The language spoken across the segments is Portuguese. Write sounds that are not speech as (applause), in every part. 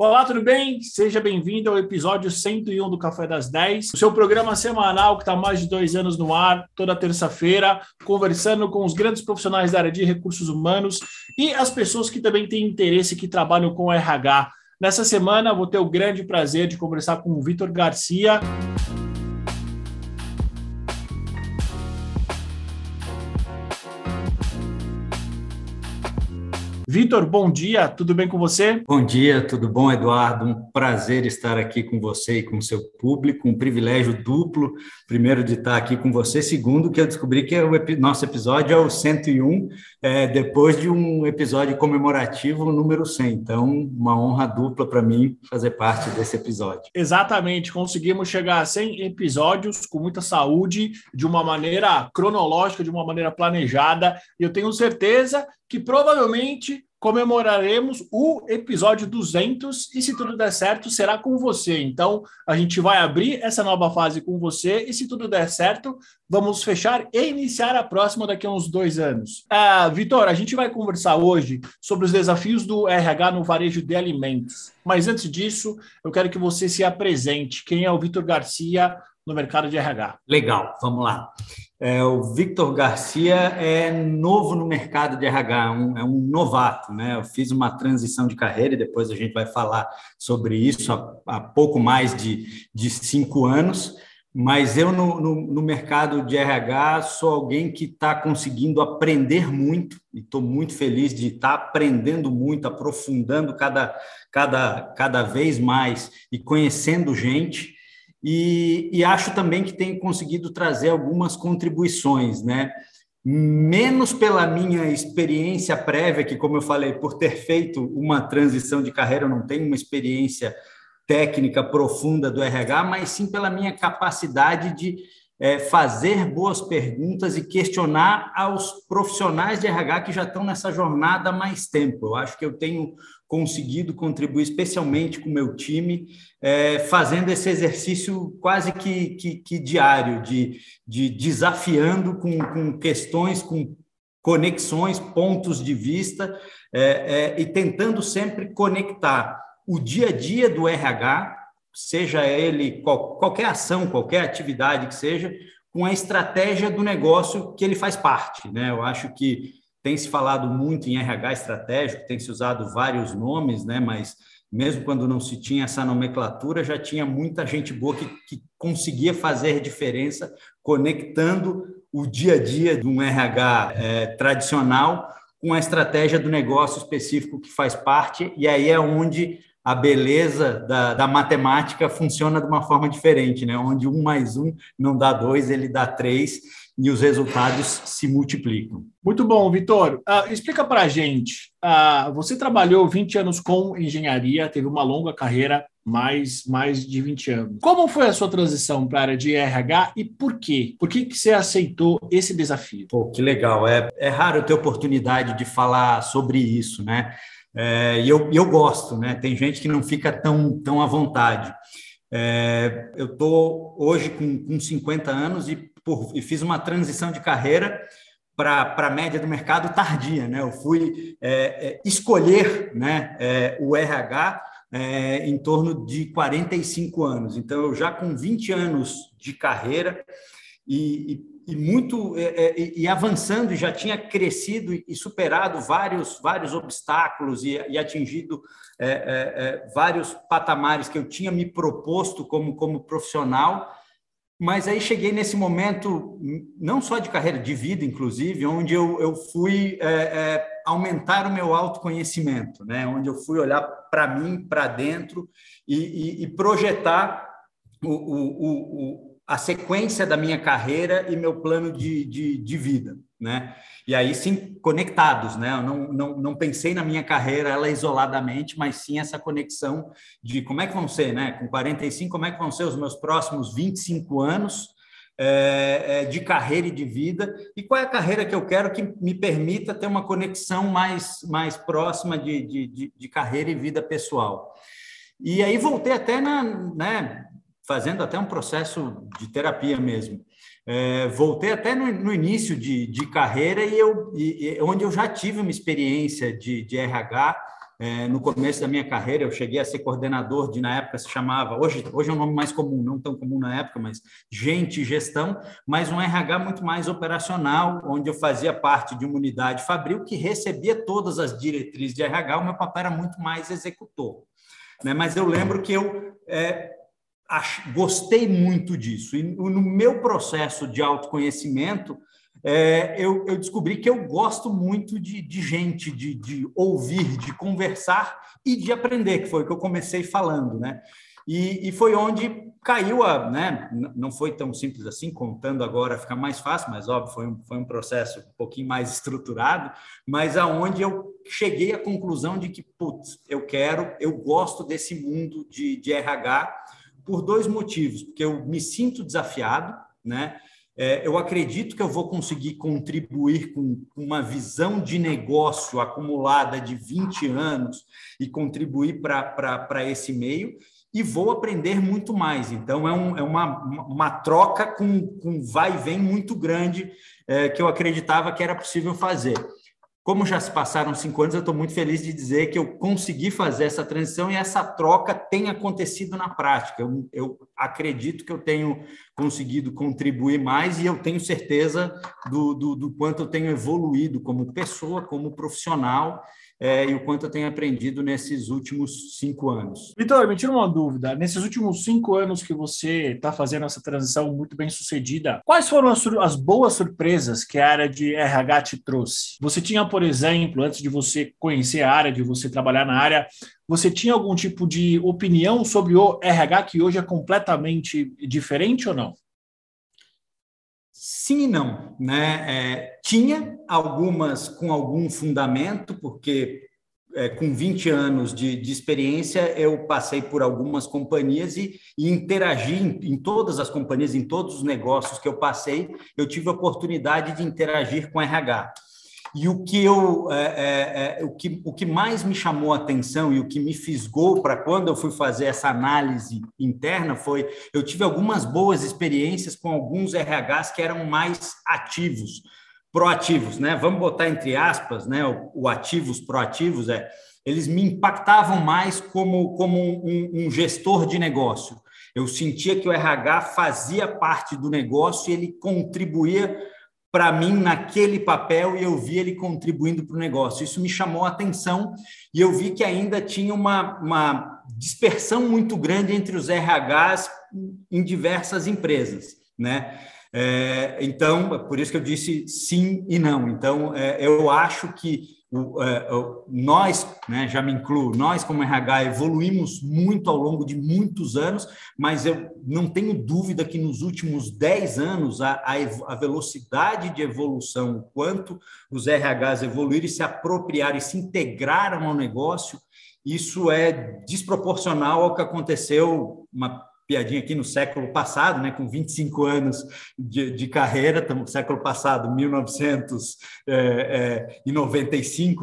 Olá, tudo bem? Seja bem-vindo ao episódio 101 do Café das 10, o seu programa semanal que está há mais de dois anos no ar, toda terça-feira, conversando com os grandes profissionais da área de recursos humanos e as pessoas que também têm interesse que trabalham com RH. Nessa semana, vou ter o grande prazer de conversar com o Vitor Garcia. Vitor, bom dia, tudo bem com você? Bom dia, tudo bom, Eduardo? Um prazer estar aqui com você e com o seu público, um privilégio duplo. Primeiro, de estar aqui com você, segundo, que eu descobri que é o nosso episódio é o 101, é, depois de um episódio comemorativo número 100. Então, uma honra dupla para mim fazer parte desse episódio. Exatamente, conseguimos chegar a 100 episódios com muita saúde, de uma maneira cronológica, de uma maneira planejada, e eu tenho certeza que provavelmente comemoraremos o episódio 200 e se tudo der certo será com você. Então a gente vai abrir essa nova fase com você e se tudo der certo vamos fechar e iniciar a próxima daqui a uns dois anos. Ah, Vitor, a gente vai conversar hoje sobre os desafios do RH no varejo de alimentos. Mas antes disso eu quero que você se apresente. Quem é o Vitor Garcia no mercado de RH? Legal, vamos lá. É, o Victor Garcia é novo no mercado de RH, um, é um novato, né? Eu fiz uma transição de carreira e depois a gente vai falar sobre isso há, há pouco mais de, de cinco anos. Mas eu, no, no, no mercado de RH, sou alguém que está conseguindo aprender muito e estou muito feliz de estar tá aprendendo muito, aprofundando cada, cada, cada vez mais e conhecendo gente. E, e acho também que tem conseguido trazer algumas contribuições, né? menos pela minha experiência prévia, que, como eu falei, por ter feito uma transição de carreira, eu não tenho uma experiência técnica profunda do RH, mas sim pela minha capacidade de é, fazer boas perguntas e questionar aos profissionais de RH que já estão nessa jornada há mais tempo. Eu acho que eu tenho conseguido contribuir especialmente com o meu time, é, fazendo esse exercício quase que, que, que diário, de, de desafiando com, com, questões, com conexões, pontos de vista, é, é, e tentando sempre conectar o dia a dia do RH, seja ele qual, qualquer ação, qualquer atividade que seja, com a estratégia do negócio que ele faz parte. Né? Eu acho que tem se falado muito em RH estratégico, tem se usado vários nomes, né? Mas mesmo quando não se tinha essa nomenclatura, já tinha muita gente boa que, que conseguia fazer diferença conectando o dia a dia de um RH é, tradicional com a estratégia do negócio específico que faz parte, e aí é onde a beleza da, da, matemática funciona de uma forma diferente, né? Onde um mais um não dá dois, ele dá três, e os resultados se multiplicam. Muito bom, Vitor. Uh, explica para a gente. Uh, você trabalhou 20 anos com engenharia, teve uma longa carreira, mais, mais de 20 anos. Como foi a sua transição para a área de RH e por quê? Por que, que você aceitou esse desafio? Pô, que legal. É, é raro ter oportunidade de falar sobre isso, né? É, e eu, eu gosto, né? Tem gente que não fica tão, tão à vontade. É, eu estou hoje com, com 50 anos e por, e fiz uma transição de carreira para a média do mercado tardia. Né? Eu fui é, é, escolher né, é, o RH é, em torno de 45 anos. Então, eu já com 20 anos de carreira e, e, e muito é, é, e, avançando, já tinha crescido e superado vários, vários obstáculos e, e atingido vários patamares que eu tinha me proposto como, como profissional mas aí cheguei nesse momento, não só de carreira, de vida, inclusive, onde eu, eu fui é, é, aumentar o meu autoconhecimento, né? onde eu fui olhar para mim, para dentro e, e, e projetar o, o, o, a sequência da minha carreira e meu plano de, de, de vida né? E aí sim conectados, né? Eu não, não, não pensei na minha carreira ela isoladamente, mas sim essa conexão de como é que vão ser, né? Com 45, como é que vão ser os meus próximos 25 anos é, é, de carreira e de vida e qual é a carreira que eu quero que me permita ter uma conexão mais, mais próxima de, de, de, de carreira e vida pessoal. E aí voltei até na, né? Fazendo até um processo de terapia mesmo é, voltei até no, no início de, de, carreira e eu, e, onde eu já tive uma experiência de, de RH é, no começo da minha carreira, eu cheguei a ser coordenador de, na época se chamava, hoje, hoje é um nome mais comum, não tão comum na época, mas gente gestão, mas um RH muito mais operacional, onde eu fazia parte de uma unidade fabril que recebia todas as diretrizes de RH, o meu papel era muito mais executor. Né? Mas eu lembro que eu é, gostei muito disso, e no meu processo de autoconhecimento, é, eu, eu, descobri que eu gosto muito de, de gente, de, de, ouvir, de conversar e de aprender, que foi o que eu comecei falando, né? E, e, foi onde caiu a, né? Não foi tão simples assim, contando agora fica mais fácil, mas óbvio, foi um, foi um processo um pouquinho mais estruturado, mas aonde eu cheguei à conclusão de que, putz, eu quero, eu gosto desse mundo de, de RH por dois motivos, porque eu me sinto desafiado, né? É, eu acredito que eu vou conseguir contribuir com uma visão de negócio acumulada de 20 anos e contribuir para esse meio e vou aprender muito mais. Então, é, um, é uma, uma troca com, com vai e vem muito grande é, que eu acreditava que era possível fazer. Como já se passaram cinco anos, eu estou muito feliz de dizer que eu consegui fazer essa transição e essa troca tem acontecido na prática. Eu, eu acredito que eu tenho conseguido contribuir mais e eu tenho certeza do, do, do quanto eu tenho evoluído como pessoa, como profissional é, e o quanto eu tenho aprendido nesses últimos cinco anos. Vitor, me tira uma dúvida. Nesses últimos cinco anos que você está fazendo essa transição muito bem sucedida, quais foram as, as, boas surpresas que a área de RH te trouxe? Você tinha, por exemplo, antes de você conhecer a área, de você trabalhar na área, você tinha algum tipo de opinião sobre o RH que hoje é completamente diferente ou não? Sim e não, né? É, tinha algumas com algum fundamento, porque é, com 20 anos de, de, experiência, eu passei por algumas companhias e, e interagi em, em, todas as companhias, em todos os negócios que eu passei, eu tive a oportunidade de interagir com RH. E o que, eu, é, é, é, o, que, o que mais me chamou a atenção e o que me fisgou para quando eu fui fazer essa análise interna foi eu tive algumas boas experiências com alguns RHs que eram mais ativos, proativos, né? Vamos botar entre aspas, né? O, o ativos, proativos é eles me impactavam mais como, como um, um gestor de negócio. Eu sentia que o RH fazia parte do negócio e ele contribuía para mim naquele papel e eu vi ele contribuindo para o negócio. Isso me chamou a atenção e eu vi que ainda tinha uma, uma dispersão muito grande entre os RHs em diversas empresas, né? É, então, por isso que eu disse sim e não. Então, é, eu acho que é, nós, né, já me incluo, nós como RH evoluímos muito ao longo de muitos anos, mas eu não tenho dúvida que nos últimos 10 anos a, a, a velocidade de evolução, o quanto os RHs evoluíram e se apropriaram e se integraram ao negócio, isso é desproporcional ao que aconteceu uma piadinha aqui no século passado, né, com 25 anos de, de carreira, estamos século passado, 1995, é,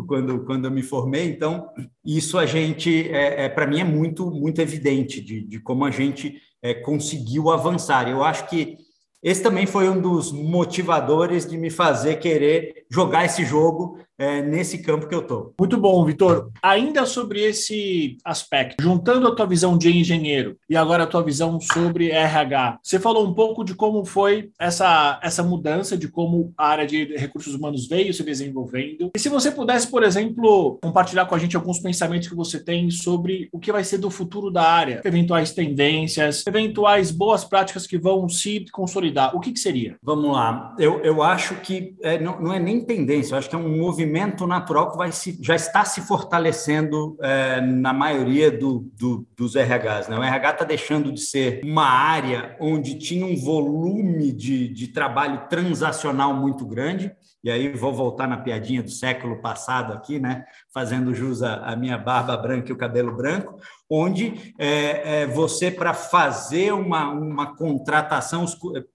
é, quando, quando eu me formei. Então, isso a gente, é, é para mim, é muito, muito evidente de, de como a gente é, conseguiu avançar. Eu acho que esse também foi um dos motivadores de me fazer querer jogar esse jogo é, nesse campo que eu estou. Muito bom, Vitor. Ainda sobre esse aspecto, juntando a tua visão de engenheiro e agora a tua visão sobre RH, você falou um pouco de como foi essa, essa mudança, de como a área de recursos humanos veio se desenvolvendo. E se você pudesse, por exemplo, compartilhar com a gente alguns pensamentos que você tem sobre o que vai ser do futuro da área, eventuais tendências, eventuais boas práticas que vão se consolidar, o que, que seria? Vamos lá. Eu, eu acho que é, não, não é nem tendência, eu acho que é um movimento natural que vai se, já está se fortalecendo é, na maioria do, do, dos RHs. Né? O RH está deixando de ser uma área onde tinha um volume de, de trabalho transacional muito grande, e aí vou voltar na piadinha do século passado aqui, né? fazendo jus à, minha barba branca e o cabelo branco, onde é, é, você, para fazer uma, uma contratação,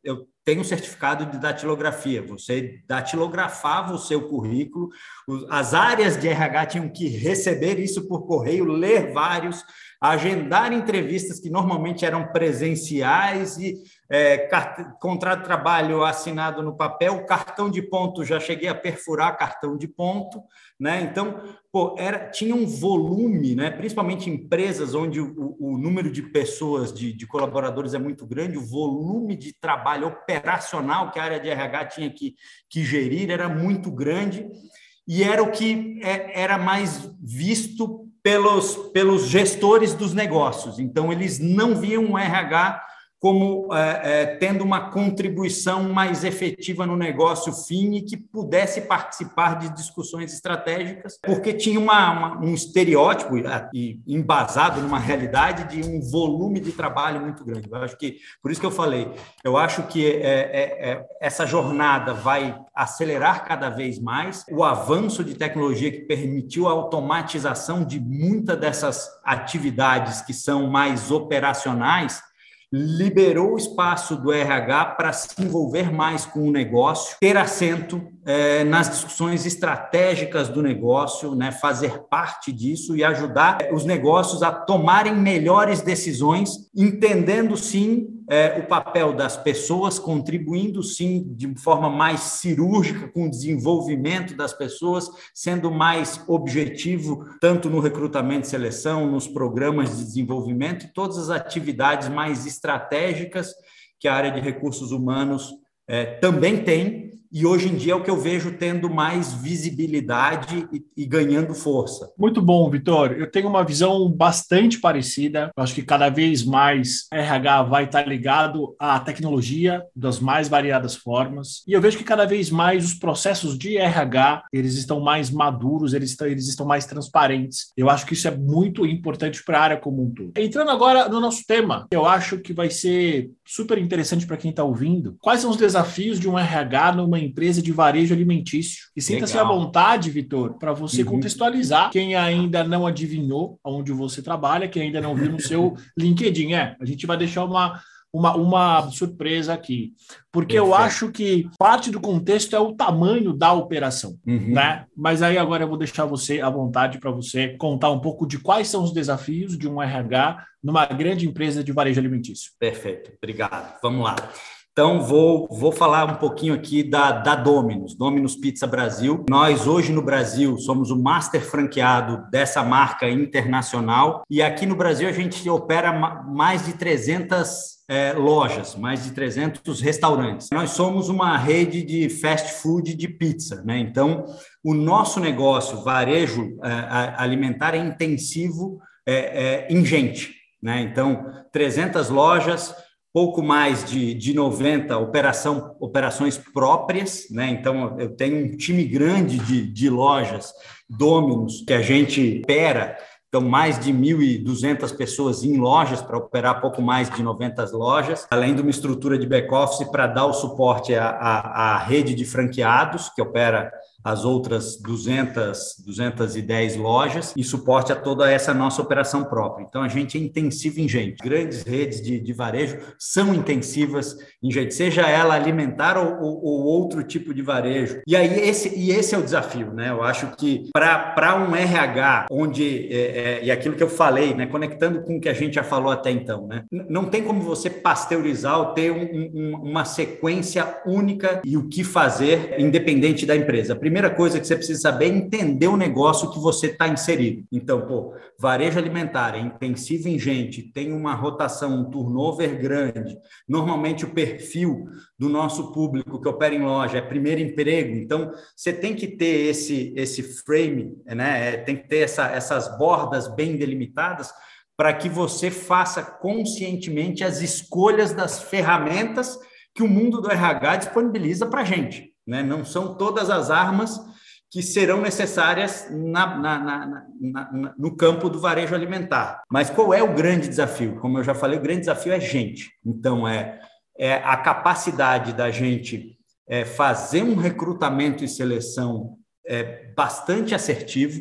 eu tem um certificado de datilografia. Você datilografava o seu currículo, as áreas de RH tinham que receber isso por correio, ler vários, agendar entrevistas que normalmente eram presenciais e é, contrato de trabalho assinado no papel, cartão de ponto, já cheguei a perfurar cartão de ponto, né? Então, pô, era, tinha um volume, né? principalmente empresas onde o, o número de pessoas, de, de, colaboradores é muito grande, o volume de trabalho operacional que a área de RH tinha que, que gerir era muito grande e era o que é, era mais visto pelos, pelos gestores dos negócios. Então, eles não viam o RH como é, é, tendo uma contribuição mais efetiva no negócio fim e que pudesse participar de discussões estratégicas, porque tinha uma, uma, um estereótipo e embasado numa realidade de um volume de trabalho muito grande. Eu acho que, por isso que eu falei, eu acho que é, é, é essa jornada vai acelerar cada vez mais. O avanço de tecnologia que permitiu a automatização de muitas dessas atividades que são mais operacionais liberou o espaço do RH para se envolver mais com o negócio, ter assento é, nas discussões estratégicas do negócio, né, fazer parte disso e ajudar os negócios a tomarem melhores decisões, entendendo sim é, o papel das pessoas, contribuindo sim de forma mais cirúrgica com o desenvolvimento das pessoas, sendo mais objetivo tanto no recrutamento e seleção, nos programas de desenvolvimento, todas as atividades mais estratégicas que a área de recursos humanos é, também tem e hoje em dia é o que eu vejo tendo mais visibilidade e, e, ganhando força. Muito bom, Vitor. Eu tenho uma visão bastante parecida. Eu acho que cada vez mais RH vai estar ligado à tecnologia das mais variadas formas. E eu vejo que cada vez mais os processos de RH eles estão mais maduros, eles estão, eles estão mais transparentes. Eu acho que isso é muito importante para a área como um todo. Entrando agora no nosso tema, eu acho que vai ser super interessante para quem está ouvindo. Quais são os desafios de um RH numa empresa de varejo alimentício. E sinta-se à vontade, Vitor, para você uhum. contextualizar quem ainda não adivinhou onde você trabalha, quem ainda não viu no seu (laughs) LinkedIn. É, a gente vai deixar uma, uma, uma surpresa aqui. Porque Perfeito. eu acho que parte do contexto é o tamanho da operação, uhum. né? Mas aí agora eu vou deixar você à vontade para você contar um pouco de quais são os desafios de um RH numa grande empresa de varejo alimentício. Perfeito, obrigado. Vamos lá. Então, vou, vou falar um pouquinho aqui da, da Domino's, Domino's Pizza Brasil. Nós, hoje no Brasil, somos o master franqueado dessa marca internacional. E aqui no Brasil, a gente opera mais de 300 é, lojas, mais de 300 restaurantes. Nós somos uma rede de fast food de pizza, né? Então, o nosso negócio, varejo é, alimentar, é intensivo é, é, em gente, né? Então, 300 lojas pouco mais de, de 90 operação, operações próprias, né? Então, eu tenho um time grande de, de lojas, Dominos, que a gente opera. Então, mais de 1.200 pessoas em lojas para operar pouco mais de 90 lojas, além de uma estrutura de back-office para dar o suporte à, à, à rede de franqueados, que opera as outras 200, 210 lojas e suporte a toda essa nossa operação própria. Então, a gente é intensivo em gente. Grandes redes de, de varejo são intensivas em gente, seja ela alimentar ou, ou, ou, outro tipo de varejo. E aí, esse, e esse é o desafio, né? Eu acho que para um RH, onde, é, é, e aquilo que eu falei, né? conectando com o que a gente já falou até então, né? não tem como você pasteurizar ou ter um, um, uma sequência única e o que fazer, independente da empresa primeira coisa que você precisa saber é entender o negócio que você está inserido. Então, pô, varejo alimentar é intensivo em gente, tem uma rotação, um turnover grande. Normalmente o perfil do nosso público que opera em loja é primeiro emprego, então você tem que ter esse esse frame, né? É, tem que ter essa, essas bordas bem delimitadas para que você faça conscientemente as escolhas das ferramentas que o mundo do RH disponibiliza para a gente. Né? Não são todas as armas que serão necessárias na, na, na, no campo do varejo alimentar. Mas qual é o grande desafio? Como eu já falei, o grande desafio é gente. Então, é, é a capacidade da gente é, fazer um recrutamento e seleção é, bastante assertivo,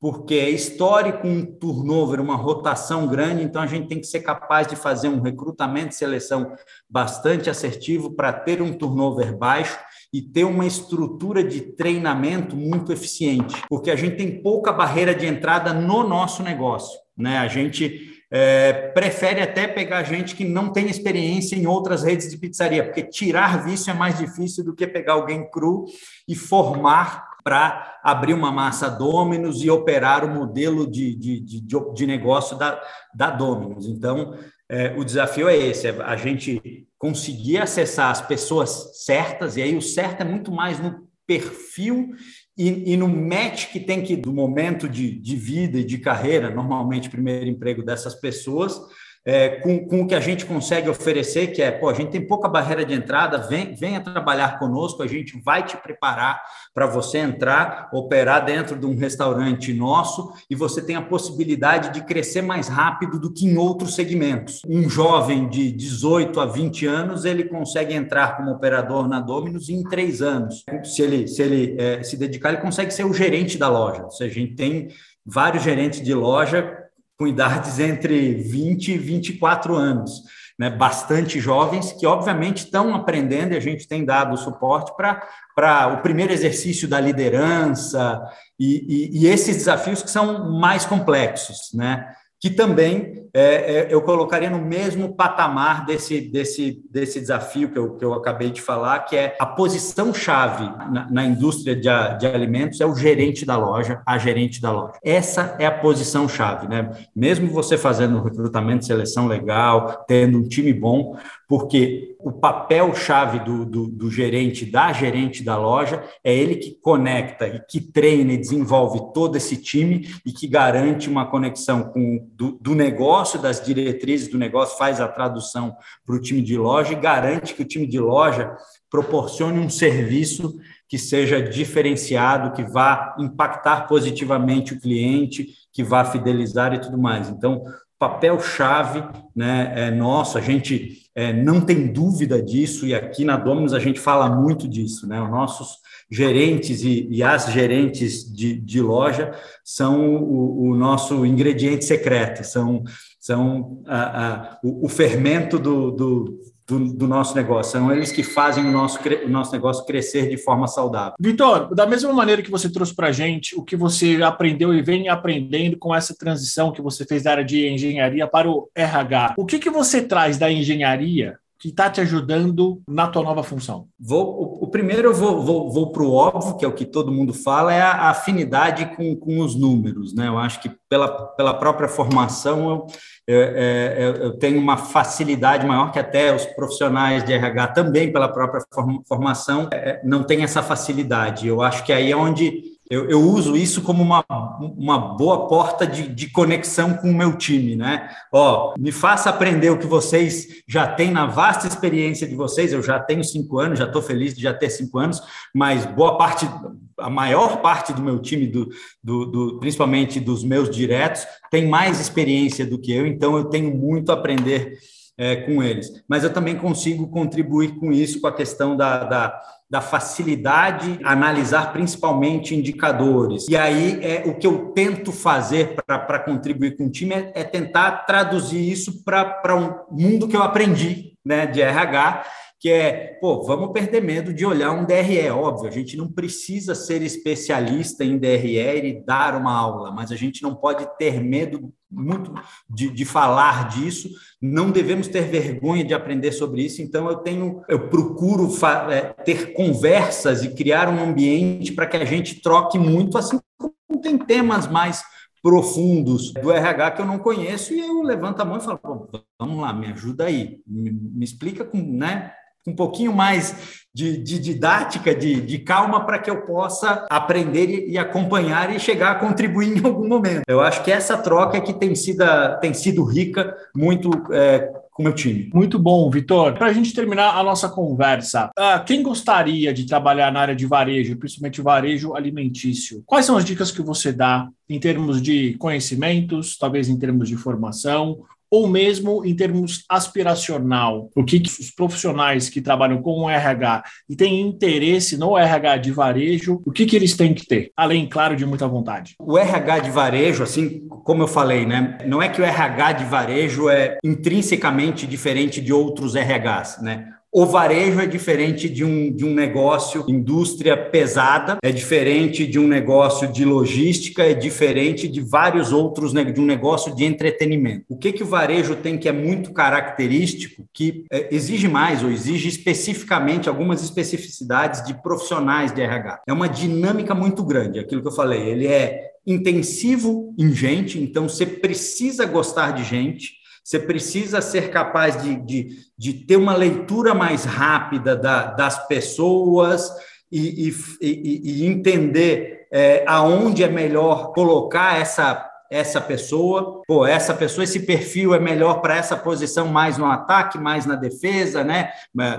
porque é histórico um turnover, uma rotação grande, então a gente tem que ser capaz de fazer um recrutamento e seleção bastante assertivo para ter um turnover baixo e ter uma estrutura de treinamento muito eficiente, porque a gente tem pouca barreira de entrada no nosso negócio, né? A gente é, prefere até pegar gente que não tem experiência em outras redes de pizzaria, porque tirar vício é mais difícil do que pegar alguém cru e formar para abrir uma massa Dominus e operar o modelo de, de, de, de negócio da, da Dominus. Então, é, o desafio é esse: é a gente conseguir acessar as pessoas certas, e aí o certo é muito mais no perfil e, e, no match que tem que, do momento de, de vida e de carreira, normalmente primeiro emprego dessas pessoas, é, com, com, o que a gente consegue oferecer, que é, pô, a gente tem pouca barreira de entrada, vem, venha trabalhar conosco, a gente vai te preparar para você entrar, operar dentro de um restaurante nosso e você tem a possibilidade de crescer mais rápido do que em outros segmentos. Um jovem de 18 a 20 anos, ele consegue entrar como operador na Dominus em três anos. Se ele se, ele, é, se dedicar, ele consegue ser o gerente da loja. Ou seja, a gente tem vários gerentes de loja com idades entre 20 e 24 anos, né? bastante jovens que, obviamente, estão aprendendo e a gente tem dado suporte para o primeiro exercício da liderança e, e, e esses desafios que são mais complexos, né? que também é, eu colocaria no mesmo patamar desse, desse, desse desafio que eu, que eu acabei de falar, que é a posição-chave na, na, indústria de, de, alimentos é o gerente da loja, a gerente da loja. Essa é a posição-chave, né? Mesmo você fazendo recrutamento, seleção legal, tendo um time bom, porque o papel-chave do, do, do, gerente, da gerente da loja, é ele que conecta e que treina e desenvolve todo esse time e que garante uma conexão com do, do negócio, das diretrizes do negócio, faz a tradução para o time de loja e garante que o time de loja proporcione um serviço que seja diferenciado, que vá impactar positivamente o cliente, que vá fidelizar e tudo mais. Então, papel-chave né, é nosso, a gente é, não tem dúvida disso, e aqui na Dominus a gente fala muito disso, né? Os nossos gerentes e, e as gerentes de, de loja são o, o, nosso ingrediente secreto, são, são a, a, o, o fermento do, do do, do, nosso negócio. São eles que fazem o nosso, o nosso negócio crescer de forma saudável. Vitor, da mesma maneira que você trouxe para a gente o que você aprendeu e vem aprendendo com essa transição que você fez da área de engenharia para o RH, o que, que você traz da engenharia que está te ajudando na tua nova função? Vou, o, o primeiro eu vou, vou, vou para o óbvio, que é o que todo mundo fala, é a, afinidade com, com os números. Né? Eu acho que pela, pela própria formação eu, eu, eu, eu tenho uma facilidade maior que até os profissionais de RH também, pela própria formação, é, não tem essa facilidade. Eu acho que aí é onde eu, eu, uso isso como uma, uma boa porta de, de conexão com o meu time, né? Ó, me faça aprender o que vocês já têm na vasta experiência de vocês. Eu já tenho cinco anos, já estou feliz de já ter cinco anos, mas boa parte, a maior parte do meu time, do, do, do, principalmente dos meus diretos, tem mais experiência do que eu, então eu tenho muito a aprender é, com eles. Mas eu também consigo contribuir com isso, com a questão da, da da facilidade analisar principalmente indicadores. E aí é o que eu tento fazer para contribuir com o time é, é tentar traduzir isso para um mundo que eu aprendi né, de RH que é, pô, vamos perder medo de olhar um DRE, óbvio, a gente não precisa ser especialista em DRE e dar uma aula, mas a gente não pode ter medo muito de, de falar disso, não devemos ter vergonha de aprender sobre isso, então eu tenho, eu procuro é, ter conversas e criar um ambiente para que a gente troque muito, assim como tem temas mais profundos do RH que eu não conheço. E eu levanto a mão e falo, vamos lá, me ajuda aí, me, me explica com, né, um pouquinho mais de, de didática, de, de calma, para que eu possa aprender e, acompanhar e chegar a contribuir (laughs) em algum momento. Eu acho que essa troca é que tem sido, tem sido rica muito é, com o meu time. Muito bom, Vitor. Para a gente terminar a nossa conversa, uh, quem gostaria de trabalhar na área de varejo, principalmente varejo alimentício, quais são as dicas que você dá em termos de conhecimentos, talvez em termos de formação, ou mesmo em termos aspiracional, o que, os profissionais que trabalham com o RH e têm interesse no RH de varejo, o que, que eles têm que ter, além, claro, de muita vontade? O RH de varejo, assim como eu falei, né, não é que o RH de varejo é intrinsecamente diferente de outros RHs, né? O varejo é diferente de um, de um negócio indústria pesada, é diferente de um negócio de logística, é diferente de vários outros, de um negócio de entretenimento. O que, que o varejo tem que é muito característico, que é, exige mais ou exige especificamente algumas especificidades de profissionais de RH? É uma dinâmica muito grande, aquilo que eu falei, ele é intensivo em gente, então você precisa gostar de gente, você precisa ser capaz de, de, de ter uma leitura mais rápida da, das pessoas e, e, e entender é, aonde é melhor colocar essa essa pessoa, pô, essa pessoa, esse perfil é melhor para essa posição mais no ataque, mais na defesa, né?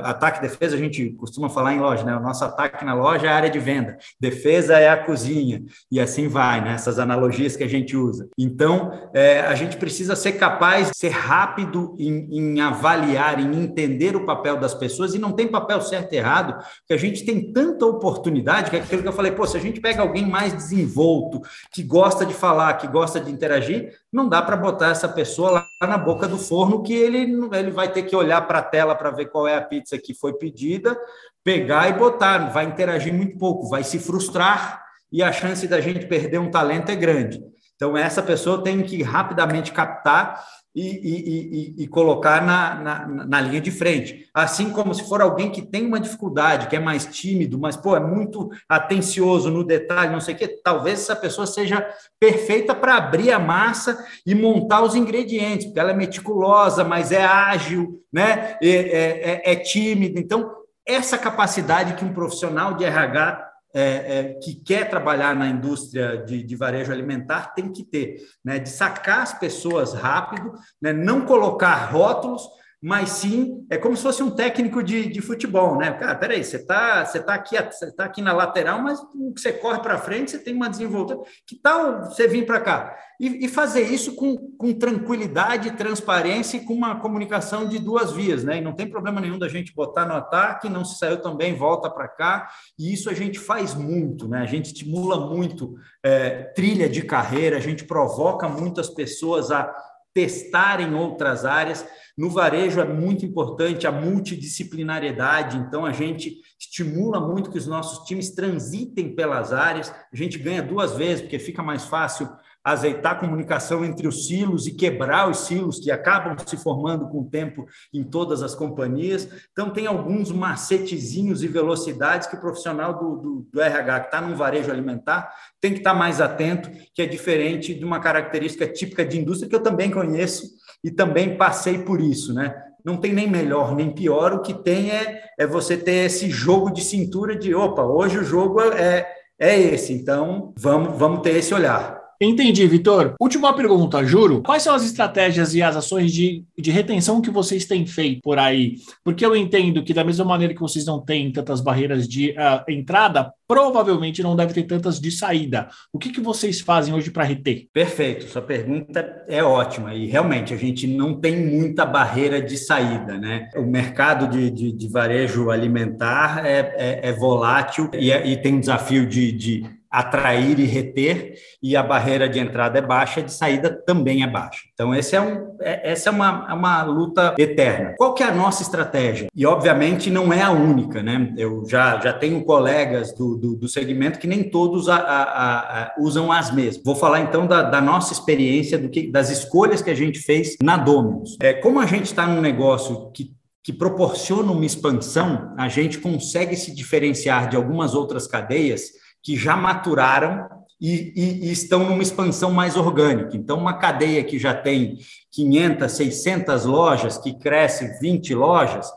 Ataque defesa, a gente costuma falar em loja, né? O nosso ataque na loja é a área de venda, defesa é a cozinha, e assim vai, né? Essas analogias que a gente usa. Então, é, a gente precisa ser capaz ser rápido em, em avaliar, em entender o papel das pessoas, e não tem papel certo e errado, porque a gente tem tanta oportunidade, que é aquilo que eu falei, pô, se a gente pega alguém mais desenvolto, que gosta de falar, que gosta de interagir, não dá para botar essa pessoa lá na boca do forno que ele, ele vai ter que olhar para a tela para ver qual é a pizza que foi pedida, pegar e botar, vai interagir muito pouco, vai se frustrar e a chance da gente perder um talento é grande. Então, essa pessoa tem que rapidamente captar e, e, e, e colocar na, na, na, linha de frente. Assim como se for alguém que tem uma dificuldade, que é mais tímido, mas pô, é muito atencioso no detalhe, não sei o quê, talvez essa pessoa seja perfeita para abrir a massa e montar os ingredientes, porque ela é meticulosa, mas é ágil, né? é, é, é, tímida. Então, essa capacidade que um profissional de RH é, é, que quer trabalhar na indústria de, de, varejo alimentar tem que ter, né? de sacar as pessoas rápido, né? não colocar rótulos, mas sim é como se fosse um técnico de, de futebol, né? Cara, peraí, você está você tá aqui, você tá aqui na lateral, mas você corre para frente, você tem uma desenvoltura. Que tal você vir para cá? E, e, fazer isso com, com tranquilidade, transparência e com uma comunicação de duas vias, né? E não tem problema nenhum da gente botar no ataque, não se saiu também, volta para cá. E isso a gente faz muito, né? A gente estimula muito é, trilha de carreira, a gente provoca muitas pessoas a testar em outras áreas. No varejo é muito importante a multidisciplinariedade, então a gente estimula muito que os nossos times transitem pelas áreas, a gente ganha duas vezes, porque fica mais fácil azeitar a comunicação entre os silos e quebrar os silos que acabam se formando com o tempo em todas as companhias. Então, tem alguns macetezinhos e velocidades que o profissional do, do, do RH que está no varejo alimentar tem que estar tá mais atento, que é diferente de uma característica típica de indústria que eu também conheço e também passei por isso, né? Não tem nem melhor nem pior, o que tem é, é você ter esse jogo de cintura de opa, hoje o jogo é, é esse, então vamos, vamos ter esse olhar. Entendi, Vitor. Última pergunta, juro. Quais são as estratégias e as ações de, de retenção que vocês têm feito por aí? Porque eu entendo que, da mesma maneira que vocês não têm tantas barreiras de uh, entrada, provavelmente não deve ter tantas de saída. O que, que vocês fazem hoje para reter? Perfeito, sua pergunta é ótima. E realmente a gente não tem muita barreira de saída, né? O mercado de, de, de varejo alimentar é, é, é volátil e, é, e, tem um desafio de, de atrair e reter, e a barreira de entrada é baixa, de saída também é baixa. Então, esse é um, é, essa é uma, é uma luta eterna. Qual que é a nossa estratégia? E, obviamente, não é a única, né? Eu já, já tenho colegas do, do, do segmento que nem todos a, a, a, usam as mesmas. Vou falar, então, da, da nossa experiência, do que, das escolhas que a gente fez na Dominus. É, como a gente está num negócio que que proporciona uma expansão, a gente consegue se diferenciar de algumas outras cadeias que já maturaram e, e, e, estão numa expansão mais orgânica. Então, uma cadeia que já tem 500, 600 lojas, que cresce 20 lojas,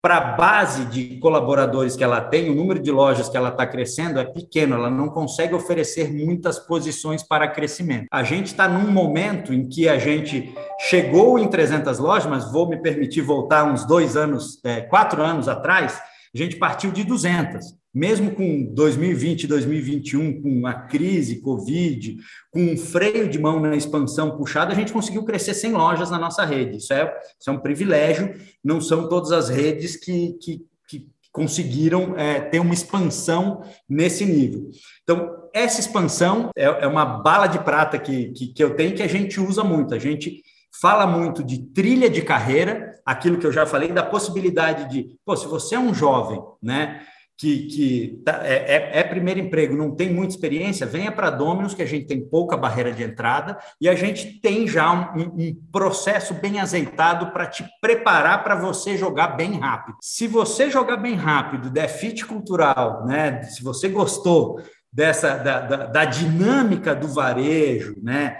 para a base de colaboradores que ela tem, o número de lojas que ela está crescendo é pequeno, ela não consegue oferecer muitas posições para crescimento. A gente está num momento em que a gente chegou em 300 lojas, mas vou me permitir voltar uns dois anos, é, quatro anos atrás, a gente partiu de 200 mesmo com 2020, 2021, com a crise, Covid, com um freio de mão na expansão puxada, a gente conseguiu crescer 100 lojas na nossa rede. Isso é, isso é um privilégio, não são todas as redes que, que, que conseguiram é, ter uma expansão nesse nível. Então, essa expansão é, é uma bala de prata que, que, que eu tenho que a gente usa muito. A gente fala muito de trilha de carreira aquilo que eu já falei da possibilidade de, pô, se você é um jovem, né? Que, que tá, é, é, é, primeiro emprego, não tem muita experiência, venha para Dominus, que a gente tem pouca barreira de entrada e a gente tem já um, um processo bem azeitado para te preparar para você jogar bem rápido. Se você jogar bem rápido, der fit cultural, né? Se você gostou dessa da, da, da, dinâmica do varejo, né?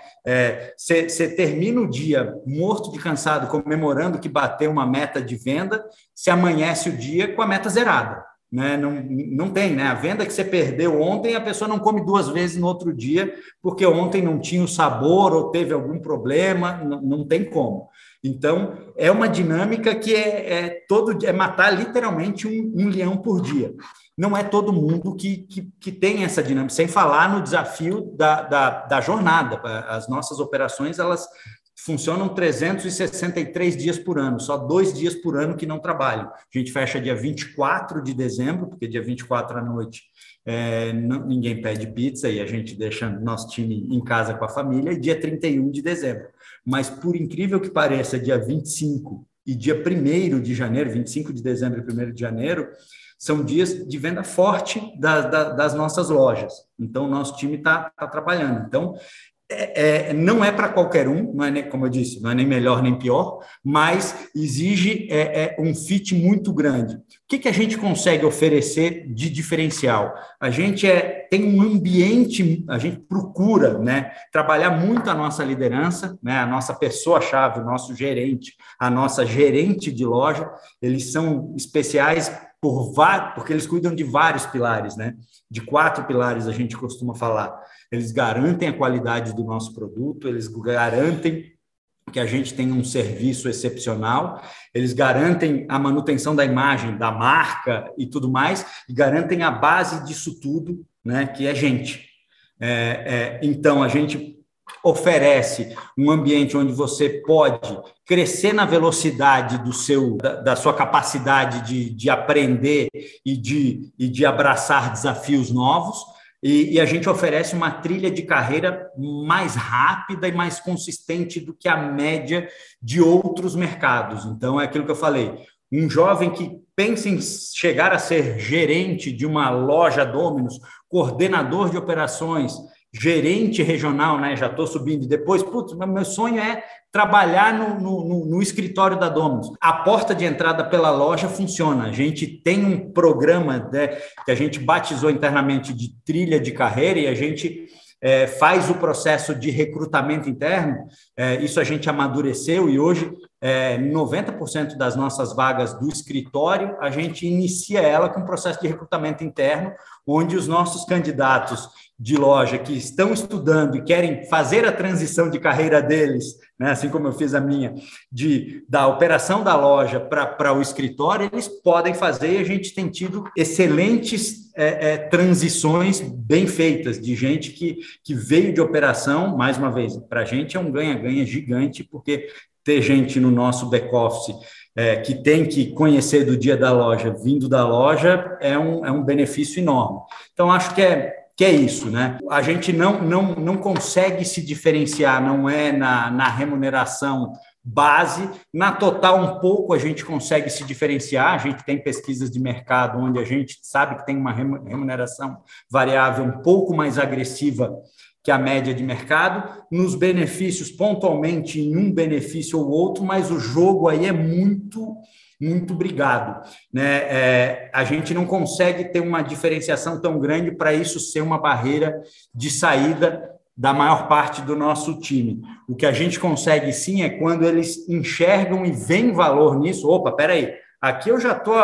Você é, termina o dia morto de cansado, comemorando que bateu uma meta de venda, se amanhece o dia com a meta zerada. Né? Não, não tem, né? A venda que você perdeu ontem, a pessoa não come duas vezes no outro dia, porque ontem não tinha o sabor ou teve algum problema, não, não tem como. Então, é uma dinâmica que é, é todo é matar literalmente um, um, leão por dia. Não é todo mundo que, que, que, tem essa dinâmica, sem falar no desafio da, da, da jornada. As nossas operações, elas funcionam 363 dias por ano, só dois dias por ano que não trabalham. A gente fecha dia 24 de dezembro, porque dia 24 à noite é, não, ninguém pede pizza e a gente deixa nosso time em casa com a família, e dia 31 de dezembro. Mas, por incrível que pareça, dia 25 e dia 1 de janeiro, 25 de dezembro e 1 de janeiro, são dias de venda forte da, da, das nossas lojas. Então, nosso time está tá trabalhando. Então, é, é, não é para qualquer um, não é nem, como eu disse, não é nem melhor nem pior, mas exige é, é um fit muito grande. O que, que a gente consegue oferecer de diferencial? A gente é, tem um ambiente, a gente procura né, trabalhar muito a nossa liderança, né, a nossa pessoa-chave, o nosso gerente, a nossa gerente de loja, eles são especiais por porque eles cuidam de vários pilares, né? De quatro pilares a gente costuma falar eles garantem a qualidade do nosso produto, eles garantem que a gente tem um serviço excepcional, eles garantem a manutenção da imagem, da marca e tudo mais, e garantem a base disso tudo, né, que é gente. É, é, então, a gente oferece um ambiente onde você pode crescer na velocidade do seu da, da sua capacidade de, de aprender e de, e de abraçar desafios novos, e, e, a gente oferece uma trilha de carreira mais rápida e mais consistente do que a média de outros mercados. Então, é aquilo que eu falei. Um jovem que pensa em chegar a ser gerente de uma loja Dominus, coordenador de operações, gerente regional, né? Já estou subindo. Depois, putz, meu sonho é trabalhar no, no, no, escritório da Domus. A porta de entrada pela loja funciona. A gente tem um programa né, que a gente batizou internamente de trilha de carreira e a gente é, faz o processo de recrutamento interno. É, isso a gente amadureceu e hoje é, 90% das nossas vagas do escritório a gente inicia ela com um processo de recrutamento interno, onde os nossos candidatos de loja que estão estudando e querem fazer a transição de carreira deles, né, assim como eu fiz a minha, de da operação da loja para o escritório, eles podem fazer e a gente tem tido excelentes é, é, transições bem feitas de gente que, que veio de operação, mais uma vez, para a gente é um ganha-ganha gigante, porque ter gente no nosso back-office é, que tem que conhecer do dia da loja, vindo da loja, é um, é um benefício enorme. Então, acho que é que é isso, né? A gente não, não, não consegue se diferenciar, não é na, na remuneração base. Na total, um pouco a gente consegue se diferenciar. A gente tem pesquisas de mercado onde a gente sabe que tem uma remuneração variável um pouco mais agressiva que a média de mercado. Nos benefícios, pontualmente, em um benefício ou outro, mas o jogo aí é muito muito obrigado. Né? É, a gente não consegue ter uma diferenciação tão grande para isso ser uma barreira de saída da maior parte do nosso time. O que a gente consegue sim é quando eles enxergam e veem valor nisso. Opa, peraí, aqui eu já estou.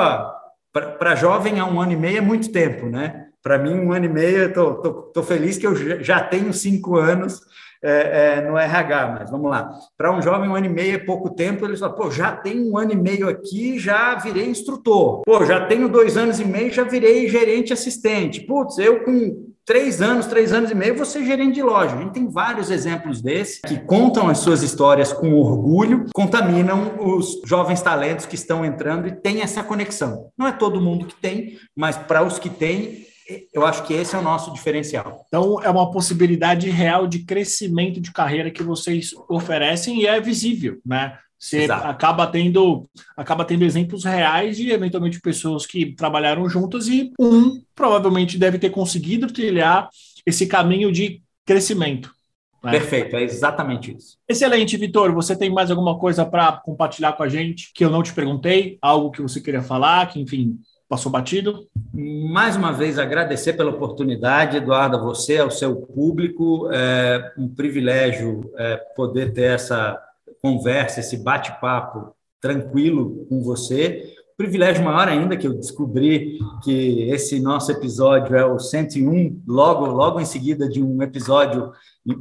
Para jovem, há um ano e meio é muito tempo, né? Para mim, um ano e meio, estou feliz que eu já tenho cinco anos é, é, no RH, mas vamos lá. Para um jovem, um ano e meio é pouco tempo, ele fala, pô, já tenho um ano e meio aqui, já virei instrutor. Pô, já tenho dois anos e meio, já virei gerente assistente. Putz, eu com três anos, três anos e meio, ser gerente de loja. A gente tem vários exemplos desses que contam as suas histórias com orgulho, contaminam os jovens talentos que estão entrando e tem essa conexão. Não é todo mundo que tem, mas para os que têm, eu acho que esse é o nosso diferencial. Então, é uma possibilidade real de crescimento de carreira que vocês oferecem e é visível, né? Você Exato. acaba tendo, acaba tendo exemplos reais de eventualmente pessoas que trabalharam juntas e um provavelmente deve ter conseguido trilhar esse caminho de crescimento. Né? Perfeito, é exatamente isso. Excelente, Vitor. Você tem mais alguma coisa para compartilhar com a gente que eu não te perguntei? Algo que você queria falar, que, enfim, passou batido? Mais uma vez, agradecer pela oportunidade, Eduardo, a você, ao seu público. É um privilégio é, poder ter essa conversa, esse bate-papo tranquilo com você. Privilégio maior ainda que eu descobri que esse nosso episódio é o 101, logo, logo em seguida de um episódio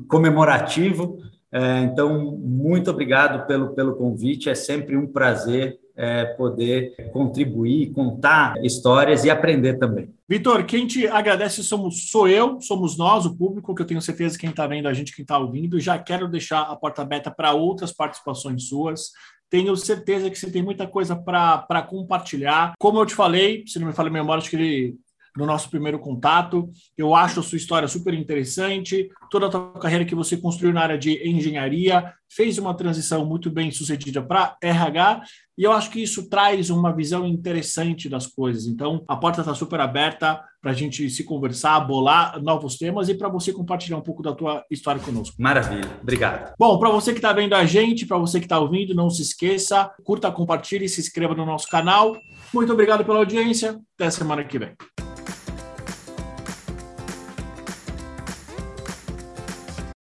comemorativo. É, então, muito obrigado pelo, pelo convite. É sempre um prazer é, poder contribuir, contar histórias e aprender também. Vitor, quem te agradece somos, sou eu, somos nós, o público, que eu tenho certeza que quem está vendo a gente, quem está ouvindo. Já quero deixar a porta aberta para outras participações suas. Tenho certeza que você tem muita coisa para compartilhar. Como eu te falei, se não me falha a memória, acho que ele no nosso primeiro contato. Eu acho a sua história super interessante, toda a tua carreira que você construiu na área de engenharia, fez uma transição muito bem sucedida para RH, e eu acho que isso traz uma visão interessante das coisas. Então, a porta está super aberta para a gente se conversar, bolar novos temas e para você compartilhar um pouco da tua história conosco. Maravilha, obrigado. Bom, para você que está vendo a gente, para você que está ouvindo, não se esqueça, curta, compartilhe, se inscreva no nosso canal. Muito obrigado pela audiência. Até semana que vem.